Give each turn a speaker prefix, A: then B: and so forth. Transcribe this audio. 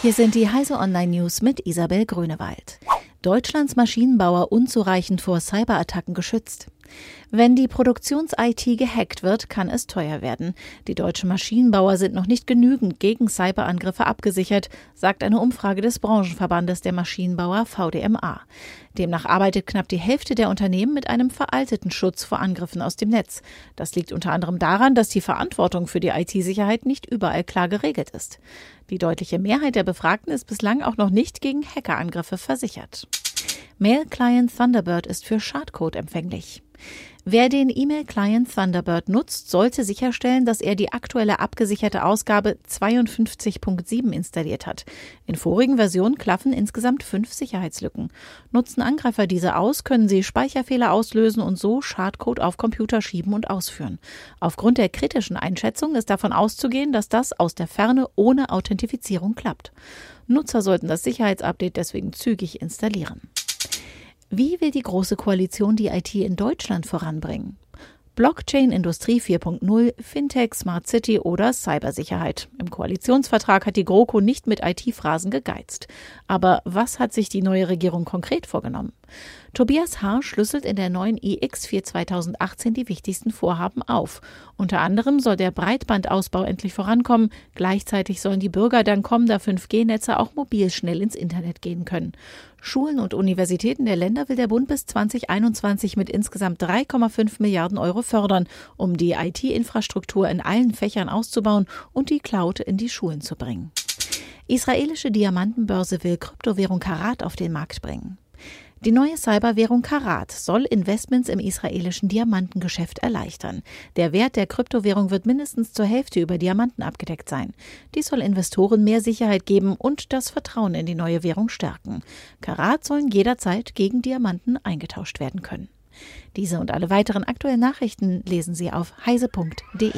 A: Hier sind die Heise Online News mit Isabel Grünewald. Deutschlands Maschinenbauer unzureichend vor Cyberattacken geschützt. Wenn die Produktions-IT gehackt wird, kann es teuer werden. Die deutschen Maschinenbauer sind noch nicht genügend gegen Cyberangriffe abgesichert, sagt eine Umfrage des Branchenverbandes der Maschinenbauer VDMA. Demnach arbeitet knapp die Hälfte der Unternehmen mit einem veralteten Schutz vor Angriffen aus dem Netz. Das liegt unter anderem daran, dass die Verantwortung für die IT-Sicherheit nicht überall klar geregelt ist. Die deutliche Mehrheit der Befragten ist bislang auch noch nicht gegen Hackerangriffe versichert. Mail-Client Thunderbird ist für Schadcode empfänglich. Wer den E-Mail-Client Thunderbird nutzt, sollte sicherstellen, dass er die aktuelle abgesicherte Ausgabe 52.7 installiert hat. In vorigen Versionen klaffen insgesamt fünf Sicherheitslücken. Nutzen Angreifer diese aus, können sie Speicherfehler auslösen und so Schadcode auf Computer schieben und ausführen. Aufgrund der kritischen Einschätzung ist davon auszugehen, dass das aus der Ferne ohne Authentifizierung klappt. Nutzer sollten das Sicherheitsupdate deswegen zügig installieren. Wie will die Große Koalition die IT in Deutschland voranbringen? Blockchain, Industrie 4.0, Fintech, Smart City oder Cybersicherheit. Im Koalitionsvertrag hat die GroKo nicht mit IT-Phrasen gegeizt. Aber was hat sich die neue Regierung konkret vorgenommen? Tobias Haar schlüsselt in der neuen iX4 2018 die wichtigsten Vorhaben auf. Unter anderem soll der Breitbandausbau endlich vorankommen. Gleichzeitig sollen die Bürger dank kommender 5G-Netze auch mobil schnell ins Internet gehen können. Schulen und Universitäten der Länder will der Bund bis 2021 mit insgesamt 3,5 Milliarden Euro fördern, um die IT-Infrastruktur in allen Fächern auszubauen und die Cloud in die Schulen zu bringen. Israelische Diamantenbörse will Kryptowährung Karat auf den Markt bringen. Die neue Cyberwährung Karat soll Investments im israelischen Diamantengeschäft erleichtern. Der Wert der Kryptowährung wird mindestens zur Hälfte über Diamanten abgedeckt sein. Dies soll Investoren mehr Sicherheit geben und das Vertrauen in die neue Währung stärken. Karat sollen jederzeit gegen Diamanten eingetauscht werden können. Diese und alle weiteren aktuellen Nachrichten lesen Sie auf heise.de.